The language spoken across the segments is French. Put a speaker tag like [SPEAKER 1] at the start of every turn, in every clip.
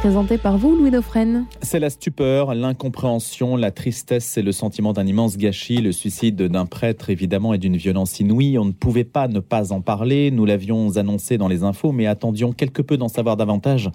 [SPEAKER 1] présenté par vous, Louis Dauphren.
[SPEAKER 2] C'est la stupeur, l'incompréhension, la tristesse et le sentiment d'un immense gâchis. Le suicide d'un prêtre, évidemment, est d'une violence inouïe. On ne pouvait pas ne pas en parler. Nous l'avions annoncé dans les infos, mais attendions quelque peu d'en savoir davantage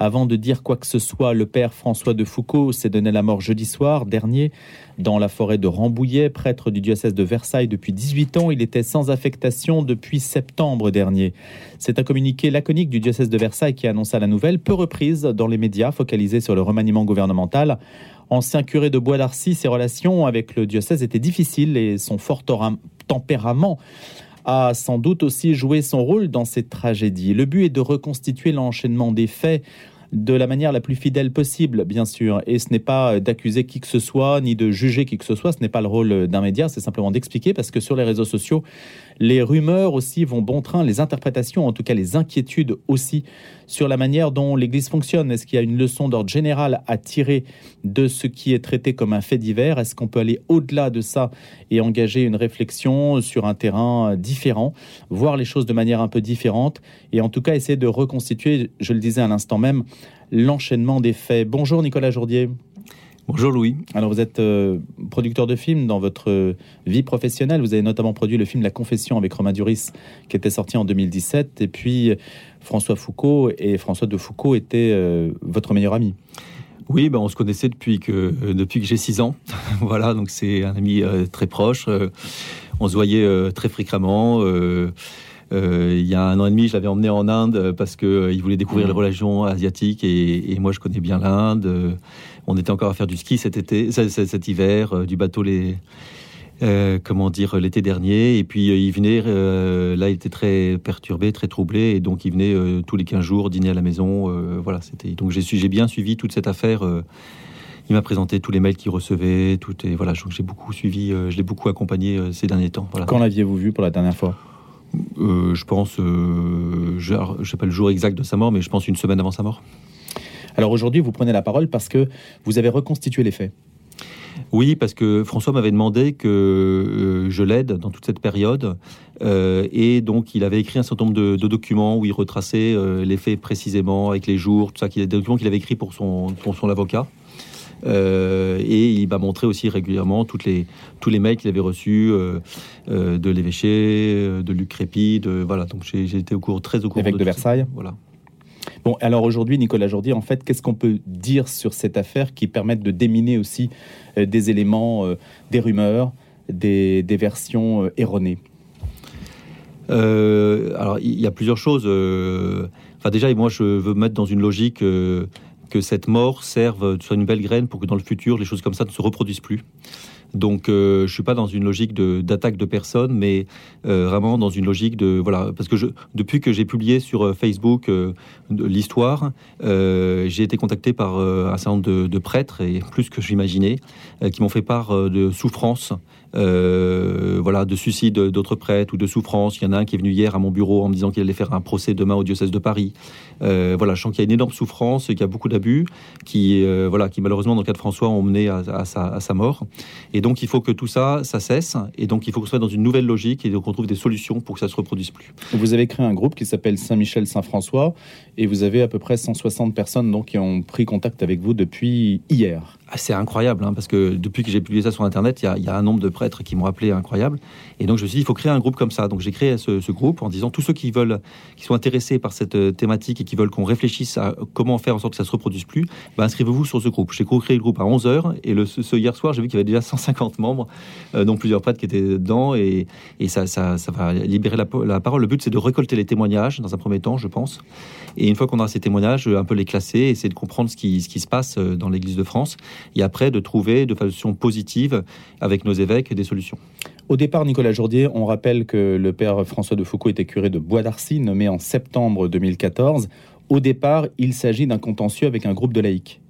[SPEAKER 2] avant de dire quoi que ce soit. Le père François de Foucault s'est donné la mort jeudi soir dernier dans la forêt de Rambouillet, prêtre du diocèse de Versailles depuis 18 ans. Il était sans affectation depuis septembre dernier. C'est un communiqué laconique du diocèse de Versailles qui annonça la nouvelle, peu reprise dans les médias focalisés sur le remaniement gouvernemental. Ancien curé de Bois d'Arcy, ses relations avec le diocèse étaient difficiles et son fort tempérament a sans doute aussi joué son rôle dans cette tragédie. Le but est de reconstituer l'enchaînement des faits de la manière la plus fidèle possible, bien sûr. Et ce n'est pas d'accuser qui que ce soit, ni de juger qui que ce soit. Ce n'est pas le rôle d'un média, c'est simplement d'expliquer parce que sur les réseaux sociaux, les rumeurs aussi vont bon train, les interprétations, en tout cas les inquiétudes aussi sur la manière dont l'Église fonctionne. Est-ce qu'il y a une leçon d'ordre général à tirer de ce qui est traité comme un fait divers? Est-ce qu'on peut aller au-delà de ça et engager une réflexion sur un terrain différent, voir les choses de manière un peu différente et en tout cas essayer de reconstituer, je le disais à l'instant même, l'enchaînement des faits? Bonjour Nicolas Jourdier.
[SPEAKER 3] Bonjour Louis.
[SPEAKER 2] Alors vous êtes euh, producteur de films dans votre euh, vie professionnelle. Vous avez notamment produit le film La Confession avec Romain Duris qui était sorti en 2017. Et puis François Foucault et François de Foucault étaient euh, votre meilleur ami.
[SPEAKER 3] Oui, ben on se connaissait depuis que, depuis que j'ai 6 ans. voilà, donc c'est un ami très proche. on se voyait très fréquemment. Il y a un an et demi, je l'avais emmené en Inde parce qu'il voulait découvrir mmh. les religions asiatiques et, et, moi je connais bien l'Inde. On était encore à faire du ski cet été, cet, hiver, euh, du bateau les. Euh, comment dire l'été dernier et puis euh, il venait là il était très perturbé très troublé et donc il venait tous les 15 jours dîner à la maison voilà c'était donc j'ai j'ai bien suivi toute cette affaire il m'a présenté tous les mails qu'il recevait tout et voilà j'ai beaucoup suivi je l'ai beaucoup accompagné ces derniers temps voilà.
[SPEAKER 2] quand l'aviez-vous vu pour la dernière fois?
[SPEAKER 3] Je pense je ne sais pas le jour exact de sa mort mais je pense une semaine avant sa mort
[SPEAKER 2] alors aujourd'hui, vous prenez la parole parce que vous avez reconstitué les faits.
[SPEAKER 3] Oui, parce que François m'avait demandé que euh, je l'aide dans toute cette période. Euh, et donc, il avait écrit un certain nombre de, documents où il retraçait euh, les faits précisément, avec les jours, tout ça, des documents qu'il avait écrits pour son, pour son avocat. Et il m'a montré aussi régulièrement toutes les, tous les mails qu'il avait reçus de l'évêché, de Luc Crépy, de, voilà. Donc j'ai été au cours, très au courant
[SPEAKER 2] de, de Versailles.
[SPEAKER 3] Voilà.
[SPEAKER 2] Bon, alors aujourd'hui, Nicolas Jourdi, en fait, qu'est-ce qu'on peut dire sur cette affaire qui permette de déminer aussi euh, des éléments, euh, des rumeurs, des, versions euh, erronées?
[SPEAKER 3] Alors, il y a plusieurs choses. Enfin, déjà, moi, je veux me mettre dans une logique que cette mort serve, soit une belle graine pour que dans le futur, les choses comme ça ne se reproduisent plus. Donc, euh, je suis pas dans une logique d'attaque de, personnes, mais euh, vraiment dans une logique de voilà, parce que je, depuis que j'ai publié sur euh, Facebook l'histoire, j'ai été contacté par un certain nombre de, de, prêtres et plus que j'imaginais, qui m'ont fait part de souffrances euh, voilà, de suicide d'autres prêtres ou de souffrance. Il y en a un qui est venu hier à mon bureau en me disant qu'il allait faire un procès demain au diocèse de Paris. Euh, voilà, je sens qu'il y a une énorme souffrance, qu'il y a beaucoup d'abus, qui, euh, voilà, qui malheureusement dans le cas de François ont mené à, sa, mort. Et donc il faut que tout ça, ça cesse. Et donc il faut qu'on soit dans une nouvelle logique et qu'on trouve des solutions pour que ça se reproduise plus.
[SPEAKER 2] Vous avez créé un groupe qui s'appelle Saint-Michel Saint-François et vous avez à peu près 160 personnes donc qui ont pris contact avec vous depuis hier.
[SPEAKER 3] Ah, c'est incroyable, hein, parce que depuis que j'ai publié ça sur Internet, il y, a un nombre de prêtres qui m'ont appelé incroyable. Et donc je me suis dit, il faut créer un groupe comme ça. Donc j'ai créé ce, groupe en disant, tous ceux qui veulent, qui sont intéressés par cette euh, thématique et qui veulent qu'on réfléchisse à comment faire en sorte que ça se reproduise plus, ben, inscrivez-vous sur ce groupe. J'ai co-créé le groupe à 11h et le, ce, hier soir, j'ai vu qu'il y avait déjà 150 membres, euh, dont plusieurs prêtres qui étaient dedans. Et, ça, ça, ça, va libérer la, parole. Le but, c'est de récolter les témoignages dans un premier temps, je pense. Et une fois qu'on a ces témoignages, un peu les classer, essayer de comprendre ce qui, ce qui se passe euh, dans l'Église de France. Et après, de trouver de façon positive avec nos évêques des solutions.
[SPEAKER 2] Au départ, Nicolas Jourdier, on rappelle que le père François de Foucault était curé de Bois d'Arcy, nommé en septembre 2014. Au départ, il s'agit d'un contentieux avec un groupe de laïcs.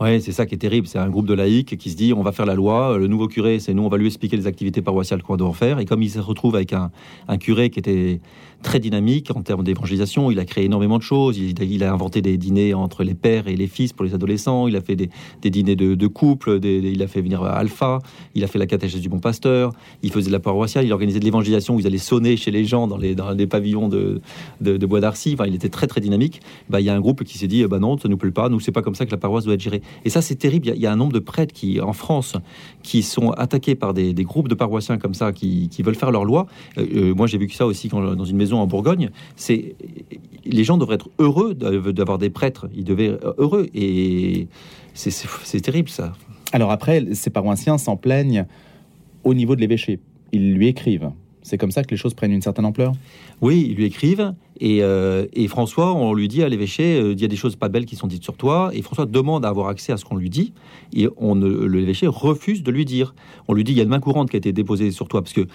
[SPEAKER 3] Ouais, c'est ça qui est terrible. C'est un groupe de laïcs qui se dit on va faire la loi. Le nouveau curé, c'est nous, on va lui expliquer les activités paroissiales qu'on doit en faire. Et comme il se retrouve avec un, un curé qui était très dynamique en termes d'évangélisation. Il a créé énormément de choses. Il, a inventé des dîners entre les pères et les fils pour les adolescents. Il a fait des, dîners de, couple. il a fait venir Alpha. Il a fait la catéchèse du bon pasteur. Il faisait de la paroissiale. Il organisait de l'évangélisation où ils allaient sonner chez les gens dans les, dans les pavillons de, de, Bois d'Arcy. Il était très très dynamique. Bah, il y a un groupe qui s'est dit bah non, ça nous plaît pas. Nous, c'est pas comme ça que la paroisse doit être gérée. Et ça, c'est terrible. Il y, a, un nombre de prêtres qui, en France, qui sont attaqués par des, groupes de paroissiens comme ça qui, veulent faire leur loi. Euh, euh, moi, j'ai vu que ça aussi dans une maison en Bourgogne, c'est les gens devraient être heureux d'avoir des prêtres. Ils devaient être heureux et c'est terrible ça.
[SPEAKER 2] Alors après, ces paroissiens s'en plaignent au niveau de l'évêché. Ils lui écrivent. C'est comme ça que les choses prennent une certaine ampleur
[SPEAKER 3] Oui, ils lui écrivent. Et, euh, François, on lui dit à l'évêché, euh, il y a des choses pas belles qui sont dites sur toi. Et François demande à avoir accès à ce qu'on lui dit. Et on, l'évêché refuse de lui dire. On lui dit, il y a une main courante qui a été déposée sur toi. Parce que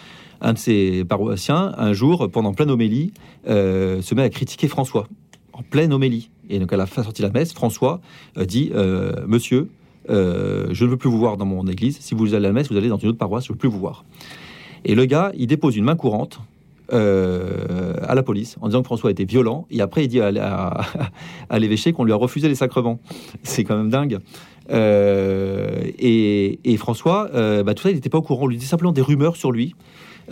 [SPEAKER 3] un de ses paroissiens, un jour, pendant pleine homélie, euh, se met à critiquer François. En pleine homélie. Et donc à la fin sortie de la messe, François dit, Monsieur, je ne veux plus vous voir dans mon église. Si vous allez à la messe, vous allez dans une autre paroisse, je ne veux plus vous voir. Et le gars, il dépose une main courante euh, à la police en disant que François était violent. Et après, il dit à, l'évêché qu'on lui a refusé les sacrements. C'est quand même dingue. Euh, et, François, euh, bah, tout ça, il n'était pas au courant. On lui dit simplement des rumeurs sur lui.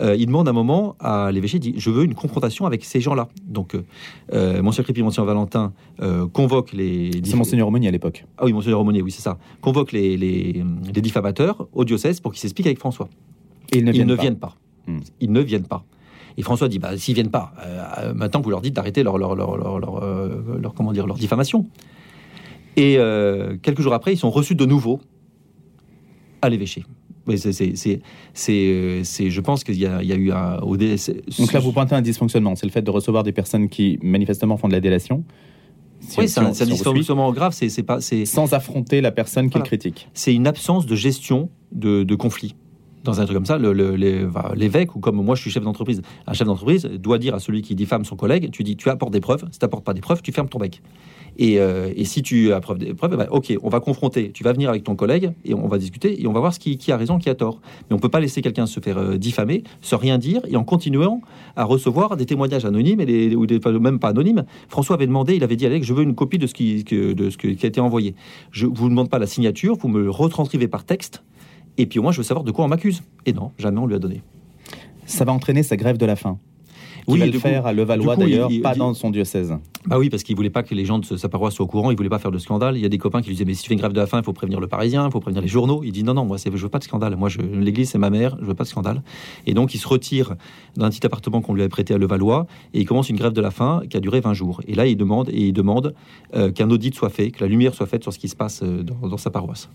[SPEAKER 3] il demande un moment à l'évêché, il dit Je veux une confrontation avec ces gens-là. Donc, Monsieur Crépy, Monsieur Valentin convoque les.
[SPEAKER 2] C'est Monseigneur Aumonier à l'époque.
[SPEAKER 3] Ah oui, Monseigneur Aumonier, oui, c'est ça. Convoque les, les, les diffamateurs au diocèse pour qu'ils s'expliquent avec François.
[SPEAKER 2] Et ils ne viennent,
[SPEAKER 3] viennent pas. Hmm. Ils ne viennent pas. Et François dit, bah, s'ils viennent pas, euh, maintenant vous leur dites d'arrêter leur, leur, leur, leur, euh, comment dire, leur diffamation. Et euh, quelques jours après, ils sont reçus de nouveau à l'évêché. c'est, je pense qu'il y, a eu un.
[SPEAKER 2] Donc là, vous pointez un dysfonctionnement. C'est le fait de recevoir des personnes qui manifestement font de la délation.
[SPEAKER 3] oui, c'est un, dysfonctionnement grave. C'est, pas,
[SPEAKER 2] Sans affronter la personne qui le critique.
[SPEAKER 3] C'est une absence de gestion de, de conflit dans un truc comme ça, l'évêque, ou comme moi je suis chef d'entreprise, un chef d'entreprise doit dire à celui qui diffame son collègue, tu dis, tu apportes des preuves, si tu n'apportes pas des preuves, tu fermes ton bec. Et, euh, si tu as des preuves, eh ben, ok, on va confronter, tu vas venir avec ton collègue et on va discuter et on va voir ce qui, a raison, qui a tort. Mais on ne peut pas laisser quelqu'un se faire euh, diffamer sans rien dire et en continuant à recevoir des témoignages anonymes et ou des, même pas anonymes. François avait demandé, il avait dit à Alex, je veux une copie de ce qui, a été envoyé. Je vous demande pas la signature, vous me retranscrivez par texte et puis au moins, je veux savoir de quoi on m'accuse. Et non, jamais on lui a donné.
[SPEAKER 2] Ça va entraîner sa grève de la faim. oui, va le faire à Levallois d'ailleurs, pas dans son diocèse.
[SPEAKER 3] Bah oui, parce qu'il voulait pas que les gens de sa paroisse soient au courant, il voulait pas faire de scandale. Il y a des copains qui lui disaient mais si tu fais une grève de la faim, il faut prévenir le Parisien, il faut prévenir les journaux. Il dit non non, moi je veux pas de scandale. Moi l'église c'est ma mère, je veux pas de scandale. Et donc il se retire d'un petit appartement qu'on lui avait prêté à Levallois et il commence une grève de la faim qui a duré 20 jours. Et là il demande et il demande euh, qu'un audit soit fait, que la lumière soit faite sur ce qui se passe euh, dans, dans sa paroisse.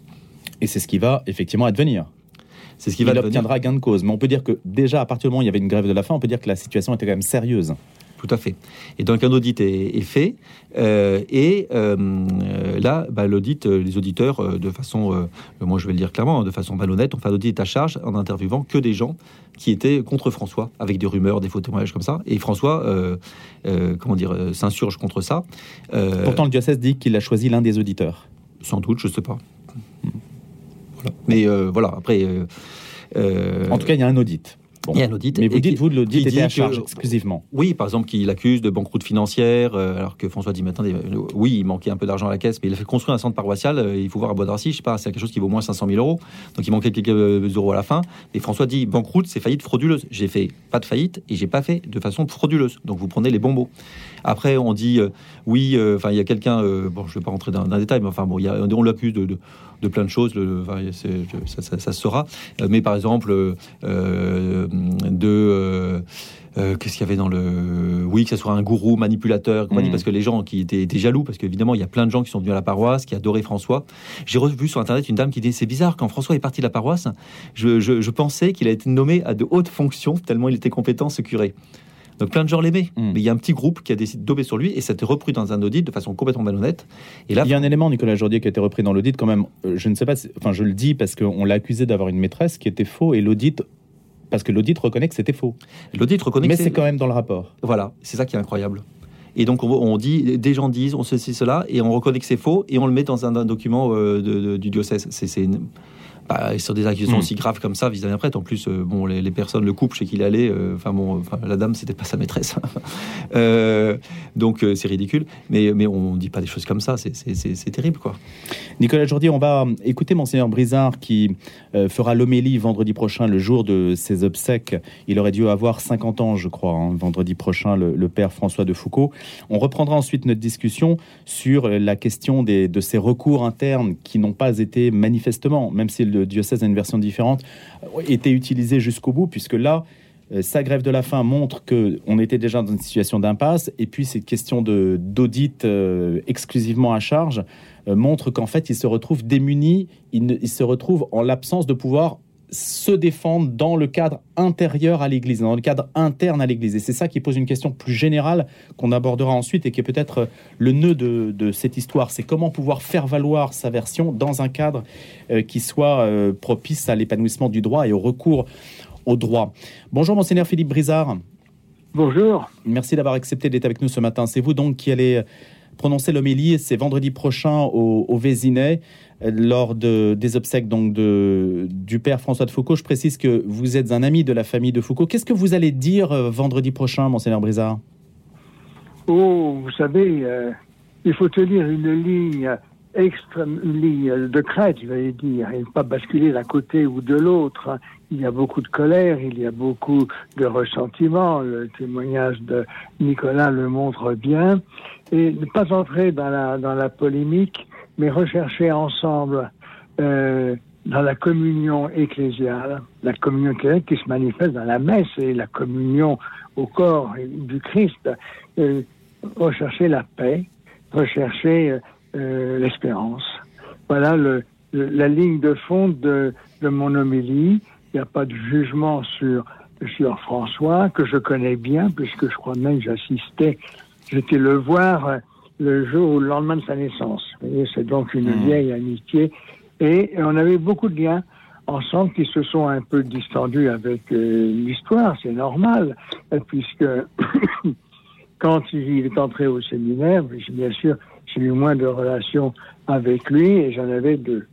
[SPEAKER 2] Et c'est ce qui va effectivement advenir. C'est ce qui va il obtiendra gain de cause. Mais on peut dire que déjà, à partir du moment où il y avait une grève de la faim, on peut dire que la situation était quand même sérieuse.
[SPEAKER 3] Tout à fait. Et donc un audit est, fait. Euh, et euh, là, bah, l'audit, euh, les auditeurs, de façon, moi je vais le dire clairement, hein, de façon malhonnête, ont fait un audit à charge en interviewant que des gens qui étaient contre François, avec des rumeurs, des faux témoignages comme ça. Et François, comment dire, s'insurge contre ça.
[SPEAKER 2] Pourtant, le diocèse dit qu'il a choisi l'un des auditeurs.
[SPEAKER 3] Sans doute, je ne sais pas. Mais euh, voilà, après. Euh,
[SPEAKER 2] euh, en tout cas, il y a un audit.
[SPEAKER 3] Il y a un audit.
[SPEAKER 2] Mais vous dites, vous, l'audit était à charge exclusivement.
[SPEAKER 3] Oui, par exemple, qu'il accuse de banqueroute financière, alors que François dit maintenant, oui, il manquait un peu d'argent à la caisse, mais il a fait construire un centre paroissial, il faut voir à Bois d'Arcy, je sais pas, c'est quelque chose qui vaut moins 500 000 euros, donc il manquait quelques euros à la fin. Et François dit, banqueroute, c'est faillite frauduleuse. J'ai fait pas de faillite et j'ai pas fait de façon frauduleuse. Donc vous prenez les bons mots. Après, on dit, oui, enfin, il y a quelqu'un, bon, je vais pas rentrer dans, dans, détail, mais enfin, bon, y a, on l'accuse de de plein de choses, le, ça, ça, ça, sera. Euh, mais par exemple, euh, de... Euh, qu'est-ce qu'il y avait dans le oui que ce soit un gourou manipulateur mmh. parce que les gens qui étaient, jaloux parce qu'évidemment il y a plein de gens qui sont venus à la paroisse qui adoraient François j'ai revu sur internet une dame qui dit c'est bizarre quand François est parti de la paroisse je, je pensais qu'il a été nommé à de hautes fonctions tellement il était compétent ce curé donc plein de gens l'aimaient. Hmm. Mais il y a un petit groupe qui a décidé dober sur lui et ça a été repris dans un audit de façon complètement malhonnête.
[SPEAKER 2] Et là, il y a un élément, Nicolas Jordier, qui a été repris dans l'audit quand même. Euh, je ne sais pas, enfin je le dis parce qu'on l'a accusé d'avoir une maîtresse qui était faux et l'audit parce que l'audit reconnaît que c'était faux.
[SPEAKER 3] L'audit reconnaît
[SPEAKER 2] Mais c'est quand même dans le rapport.
[SPEAKER 3] Voilà, c'est ça qui est incroyable. Et donc, on, dit, des gens disent, on ceci, cela, et on reconnaît que c'est faux, et on le met dans un, document du diocèse. C'est bah, sur des accusations hmm. aussi graves comme ça vis-à-vis d'un prêtre. En plus, euh, bon, les, personnes le couple chez qui il allait. Euh, enfin bon, la dame, c'était pas sa maîtresse. Euh, donc c'est ridicule. Mais mais on dit pas des choses comme ça. C'est terrible, quoi.
[SPEAKER 2] Nicolas Jourdi, on va écouter monseigneur Brizard qui fera l'homélie vendredi prochain, le jour de ses obsèques. Il aurait dû avoir 50 ans, je crois, hein, vendredi prochain, le, père François de Foucault. On reprendra ensuite notre discussion sur la question des, de ces recours internes qui n'ont pas été manifestement, même si le diocèse a une version différente, était utilisé jusqu'au bout, puisque là, euh, sa grève de la faim montre que on était déjà dans une situation d'impasse, et puis cette question d'audit euh, exclusivement à charge euh, montre qu'en fait, il se retrouve démuni, il, il se retrouve en l'absence de pouvoir se défendre dans le cadre intérieur à l'Église, dans le cadre interne à l'Église. Et c'est ça qui pose une question plus générale qu'on abordera ensuite et qui est peut-être le nœud de, cette histoire. C'est comment pouvoir faire valoir sa version dans un cadre euh, qui soit euh, propice à l'épanouissement du droit et au recours au droit. Bonjour, monseigneur Philippe Brizard.
[SPEAKER 4] Bonjour.
[SPEAKER 2] Merci d'avoir accepté d'être avec nous ce matin. C'est vous donc qui allez prononcer l'homélie. C'est vendredi prochain au, au Vésinet lors de, des obsèques donc de, du père François de Foucault. Je précise que vous êtes un ami de la famille de Foucault. Qu'est-ce que vous allez dire euh, vendredi prochain, monseigneur Brizard?
[SPEAKER 4] Oh, vous savez, euh, il faut tenir une ligne extrême, ligne de crête, je vais dire, et pas basculer d'un côté ou de l'autre. Il y a beaucoup de colère, il y a beaucoup de ressentiment. Le témoignage de Nicolas le montre bien. Et ne pas entrer dans la, dans la polémique, mais rechercher ensemble euh, dans la communion ecclésiale, la communion qui se manifeste dans la messe et la communion au corps du Christ, euh, rechercher la paix, rechercher euh, l'espérance. Voilà le, la ligne de fond de, de mon homélie. Il n'y a pas de jugement sur, sur François, que je connais bien, puisque je crois même que j'assistais, j'étais le voir le jour ou le lendemain de sa naissance. C'est donc une mmh. vieille amitié. Et on avait beaucoup de liens ensemble qui se sont un peu distendus avec euh, l'histoire, c'est normal, puisque quand il est entré au séminaire, bien sûr, j'ai eu moins de relations avec lui et j'en avais de,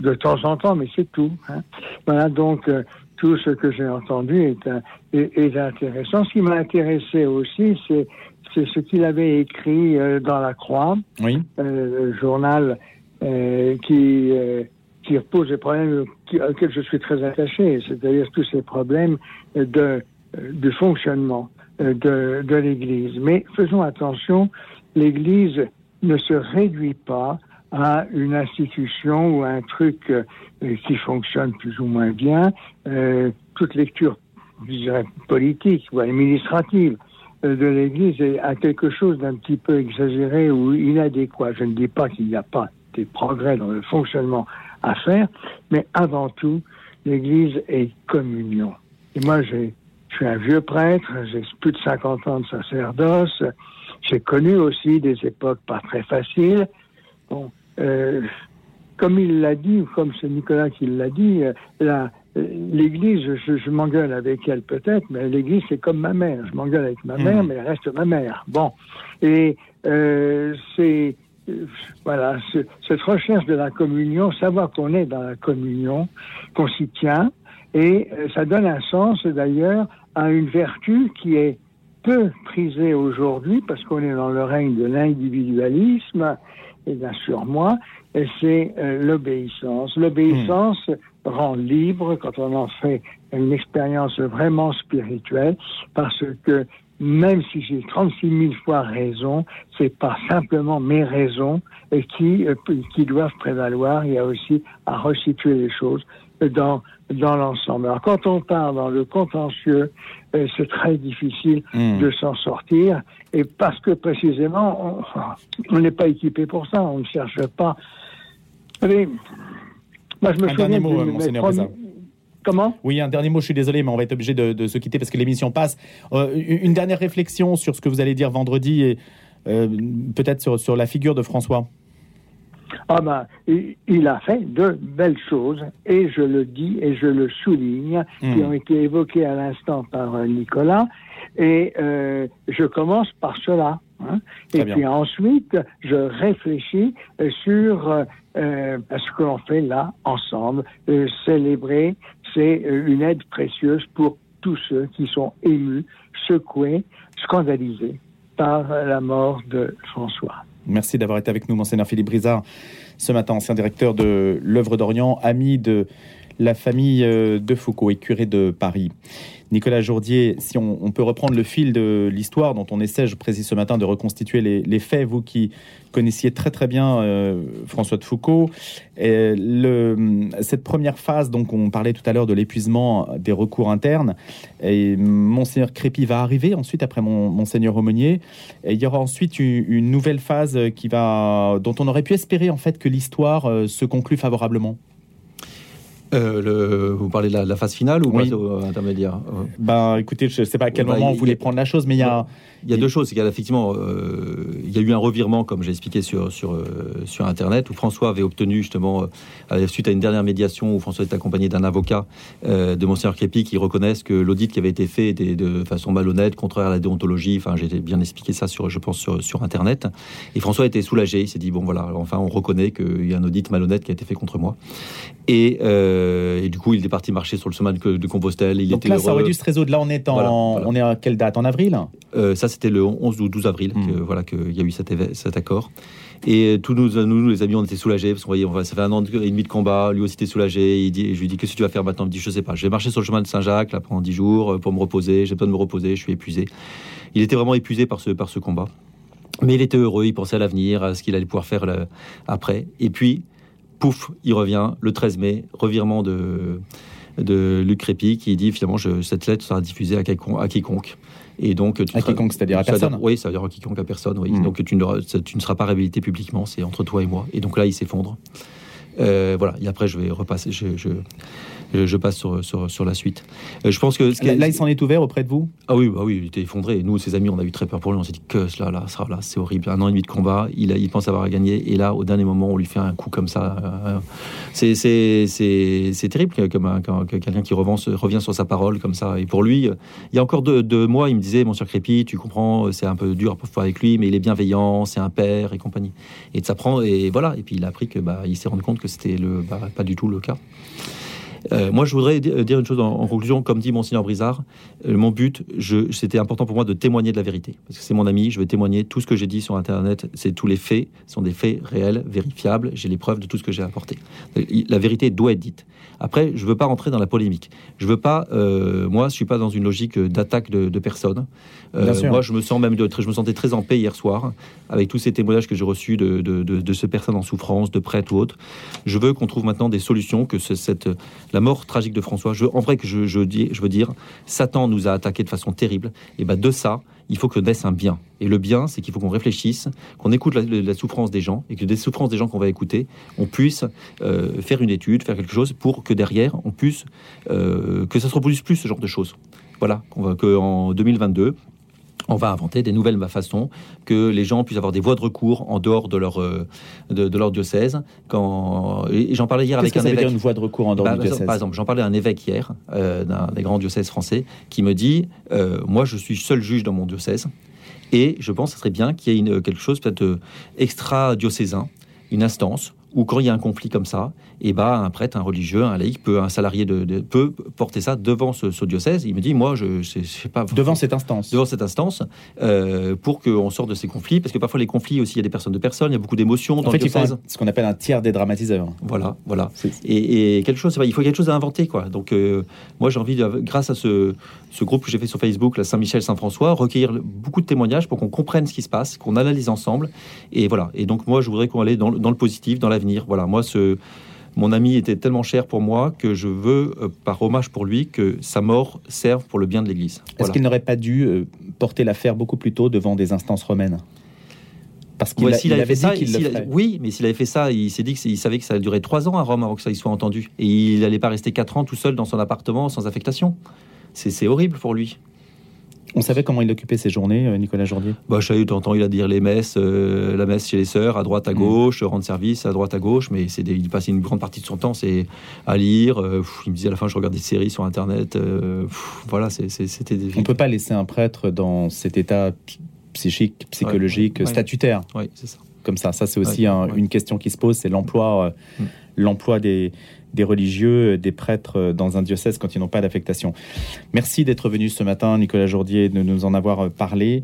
[SPEAKER 4] de temps en temps, mais c'est tout. Hein. Voilà, donc euh, tout ce que j'ai entendu est, est, est, intéressant. Ce qui m'a intéressé aussi, c'est ce qu'il avait écrit euh, dans La Croix,
[SPEAKER 2] oui.
[SPEAKER 4] euh, journal euh, qui, euh, qui repose des problèmes auxquels je suis très attaché, c'est-à-dire tous ces problèmes de, de fonctionnement de, de l'Église. Mais faisons attention, l'Église ne se réduit pas à une institution ou à un truc qui fonctionne plus ou moins bien. toute lecture, je dirais, politique ou administrative euh, de l'Église à quelque chose d'un petit peu exagéré ou inadéquat. Je ne dis pas qu'il n'y a pas des progrès dans le fonctionnement à faire, mais avant tout, l'Église est communion. Et moi, je suis un vieux prêtre, j'ai plus de 50 ans de sacerdoce, j'ai connu aussi des époques pas très faciles. Euh, comme il l'a dit, ou comme c'est Nicolas qui l'a dit, euh, la, L'Église, je, m'engueule avec elle peut-être, mais l'Église c'est comme ma mère. Je m'engueule avec ma mère, hmm. mais elle reste ma mère. Bon, et euh, c'est voilà cette recherche de la communion, savoir qu'on est dans la communion, qu'on s'y tient, et euh, ça donne un sens d'ailleurs à une vertu qui est peu prisée aujourd'hui parce qu'on est dans le règne de l'individualisme et bien sûr moi, et c'est euh, l'obéissance. L'obéissance hmm rend libre quand on en fait une expérience vraiment spirituelle, parce que même si j'ai 36 000 fois raison, c'est pas simplement mes raisons qui, euh, qui doivent prévaloir. Il y a aussi à resituer les choses dans, dans l'ensemble. Alors quand on part dans le contentieux, euh, c'est très difficile hmm. de s'en sortir. Et parce que précisément, on n'est pas équipé pour ça. On ne cherche pas. Vous
[SPEAKER 2] moi, je me un dernier mot, Monseigneur
[SPEAKER 4] Comment?
[SPEAKER 2] Oui, un dernier mot, je suis désolé, mais on va être obligé de, se quitter parce que l'émission passe. Euh, une dernière réflexion sur ce que vous allez dire vendredi et euh, peut-être sur, sur la figure de François.
[SPEAKER 4] Ah ben, il a fait de belles choses, et je le dis et je le souligne, qui hmm. ont été évoquées à l'instant par euh, Nicolas, et je commence par cela. Hein. Et puis ensuite, je réfléchis euh, sur euh, euh, ce que l'on fait là ensemble. célébrer, c'est une aide précieuse pour tous ceux qui sont émus, secoués, scandalisés par la mort de François.
[SPEAKER 2] Merci d'avoir été avec nous, Monseigneur Philippe Brizard, ce matin, ancien directeur de l'œuvre d'Orient, ami de la famille de Foucault et curé de Paris. Nicolas Jourdier, si on, peut reprendre le fil de l'histoire dont on essaie, je précise ce matin, de reconstituer les, faits, vous qui connaissiez très très bien euh, François de Foucault, cette première phase, donc on parlait tout à l'heure de l'épuisement des recours internes, et Monseigneur Crépy va arriver ensuite après mon, Monseigneur Aumonier, et il y aura ensuite une, nouvelle phase qui va, dont on aurait pu espérer en fait que l'histoire euh, se conclue favorablement.
[SPEAKER 3] Euh, le, vous parlez de la, phase finale ou oui. intermédiaire?
[SPEAKER 2] Ben, écoutez, je ne sais pas à quel bah, moment vous voulez prendre la chose, mais il y a,
[SPEAKER 3] il y a deux choses. Il y a effectivement, euh, il y a eu un revirement, comme j'ai expliqué sur, sur, euh, sur Internet, où François avait obtenu justement, euh, suite à une dernière médiation, où François est accompagné d'un avocat de Monseigneur Crépi, qui reconnaissent que l'audit qui avait été fait était de façon malhonnête, contraire à la déontologie. Enfin, j'ai bien expliqué ça, sur, je pense, sur, sur Internet. Et François était soulagé. Il s'est dit, bon, voilà, enfin, on reconnaît qu'il y a un audit malhonnête qui a été fait contre moi. Et, et du coup, il est parti marcher sur le chemin de, Compostelle. Il
[SPEAKER 2] Donc là, ça aurait dû se résoudre. Là, on est, en, on est à quelle date? En avril?
[SPEAKER 3] Ça, c'était le 11 ou 12 avril, hmm. que, voilà, qu'il y a eu cet, cet accord. Et tous nous, nous, les amis, on était soulagés parce qu'on voyait, ça fait un an et demi de combat. Lui aussi était soulagé. Il dit, je lui dis, qu'est-ce que tu vas faire maintenant? Il me dit, je sais pas. Je vais marcher sur le chemin de Saint-Jacques là pendant 10 jours euh, pour me reposer. J'ai besoin de me reposer. Je suis épuisé. Il était vraiment épuisé par ce, par ce combat. Mais il était heureux. Il pensait à l'avenir, à ce qu'il allait pouvoir faire après. Et puis, pouf, il revient le 13 mai, revirement de de Luc Crépi qui dit finalement je, cette lettre sera diffusée à, à quiconque.
[SPEAKER 2] Et donc, à quiconque, c'est-à-dire à personne
[SPEAKER 3] Oui, ça veut dire à quiconque, à personne. Oui. Hmm. Donc tu ne, tu ne seras pas réhabilité publiquement, c'est entre toi et moi. Et donc là, il s'effondre. Euh, voilà. Et après, je vais repasser. Je, je, je passe sur, sur, sur, la suite. Euh, je pense que
[SPEAKER 2] là, là, il s'en est ouvert auprès de vous?
[SPEAKER 3] Ah oui, bah oui, il était effondré. Nous, ses amis, on a eu très peur pour lui. On s'est dit que cela, là, ça, là, c'est horrible. Un an et demi de combat. Il, il pense avoir gagné. Et là, au dernier moment, on lui fait un coup comme ça. Euh, c'est c'est terrible comme quand, quelqu'un qui revient, revient sur sa parole comme ça. Et pour lui, il y a encore deux, deux mois, il me disait, mon cher Crépi, tu comprends, c'est un peu dur parfois avec lui, mais il est bienveillant, c'est un père et compagnie. Et ça prend et voilà. Et puis il a appris que bah, il s'est rendu compte que c'était le bah, pas du tout le cas. Euh, moi, je voudrais dire une chose en, conclusion, comme dit Monseigneur Brizard, euh, mon but, c'était important pour moi de témoigner de la vérité. Parce que c'est mon ami, je veux témoigner. Tout ce que j'ai dit sur Internet, c'est tous les faits, sont des faits réels, vérifiables. J'ai les preuves de tout ce que j'ai apporté. La vérité doit être dite. Après, je ne veux pas rentrer dans la polémique. Je veux pas, euh, moi, je suis pas dans une logique d'attaque de, de personnes. moi, je me sens même, de, je me sentais très en paix hier soir avec tous ces témoignages que j'ai reçus de, de, de, ces personnes en souffrance, de prêtres ou autres. Je veux qu'on trouve maintenant des solutions, que cette, la mort tragique de François, je, en vrai que je, veux dire, Satan nous a attaqués de façon terrible. Et ben de ça, il faut que naisse un bien. Et le bien, c'est qu'il faut qu'on réfléchisse, qu'on écoute la, souffrance des gens, et que des souffrances des gens qu'on va écouter, on puisse euh, faire une étude, faire quelque chose pour que derrière, on puisse euh, que ça se reproduise plus ce genre de choses. Voilà, qu'en 2022, on va inventer des nouvelles façons que les gens puissent avoir des voies de recours en dehors de leur, euh, de, leur diocèse. Quand, et j'en parlais hier avec un évêque.
[SPEAKER 2] une voie de recours en dehors
[SPEAKER 3] bah,
[SPEAKER 2] du diocèse
[SPEAKER 3] Par exemple, j'en parlais à un évêque hier, euh, d'un des grands diocèses français, qui me dit euh, Moi, je suis seul juge dans mon diocèse. Et je pense que ce serait bien qu'il y ait une, quelque chose peut-être extra-diocésain, une instance ou quand il y a un conflit comme ça, et eh ben, un prêtre, un religieux, un laïc, peut, un salarié de, peut porter ça devant ce, diocèse. Il me dit, moi, je ne sais pas.
[SPEAKER 2] Devant cette instance.
[SPEAKER 3] Devant cette instance, euh, pour qu'on sorte de ces conflits, parce que parfois les conflits aussi, il y a des personnes de personnes, il y a beaucoup d'émotions dans
[SPEAKER 2] fait,
[SPEAKER 3] le diocèse.
[SPEAKER 2] ce qu'on appelle un tiers dédramatiseur.
[SPEAKER 3] Voilà, voilà. Et, quelque chose, il faut quelque chose à inventer, quoi. Donc, euh, moi, j'ai envie, grâce à ce, ce groupe que j'ai fait sur Facebook, la Saint-Michel, Saint-François, recueillir beaucoup de témoignages pour qu'on comprenne ce qui se passe, qu'on analyse ensemble. Et voilà. Et donc, moi, je voudrais qu'on aille dans, dans le positif, dans l'avenir. Voilà. Moi, ce, mon ami était tellement cher pour moi que je veux, euh, par hommage pour lui, que sa mort serve pour le bien de l'Église.
[SPEAKER 2] Est-ce qu'il n'aurait pas dû euh, porter l'affaire beaucoup plus tôt devant des instances romaines?
[SPEAKER 3] Parce qu'il avait, fait ça, oui, mais s'il avait fait ça, il s'est dit qu'il savait que ça allait durer trois ans à Rome avant que ça y soit entendu, et il n'allait pas rester quatre ans tout seul dans son appartement sans affectation. C'est horrible pour lui.
[SPEAKER 2] On savait comment il occupait ses journées, euh, Nicolas Jourdier?
[SPEAKER 3] Bah, Je savais, temps il a dire les messes, euh, la messe chez les sœurs, à droite, à mm. gauche, rendre service à droite, à gauche, mais c'est il passait une grande partie de son temps, c'est à lire. Euh, il me disait à la fin, je regarde des séries sur Internet. voilà, c'était.
[SPEAKER 2] On ne peut pas laisser un prêtre dans cet état psychique, psychologique,
[SPEAKER 3] Ouais, ouais.
[SPEAKER 2] statutaire,
[SPEAKER 3] Oui, c'est ça.
[SPEAKER 2] comme ça. Ça, c'est aussi
[SPEAKER 3] Ouais,
[SPEAKER 2] un-
[SPEAKER 3] ouais.
[SPEAKER 2] une question qui se pose, c'est l'emploi, euh,
[SPEAKER 3] Mm.
[SPEAKER 2] l'emploi des, des religieux, des prêtres euh, dans un diocèse quand ils n'ont pas d'affectation. Merci d'être venu ce matin, Nicolas Jourdier, de nous en avoir euh, parlé.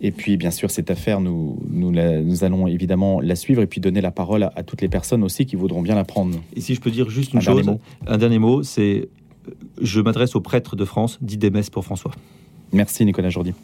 [SPEAKER 2] Et puis, bien sûr, cette affaire, nous, nous, la- nous allons évidemment la suivre et puis donner la parole à, à toutes les personnes aussi qui voudront bien la prendre.
[SPEAKER 3] Et si je peux dire juste une
[SPEAKER 2] Un dernier
[SPEAKER 3] chose,
[SPEAKER 2] mot.
[SPEAKER 3] un dernier mot, c'est je m'adresse aux prêtres de France, dis des messes pour François.
[SPEAKER 2] Merci, Nicolas Jourdier.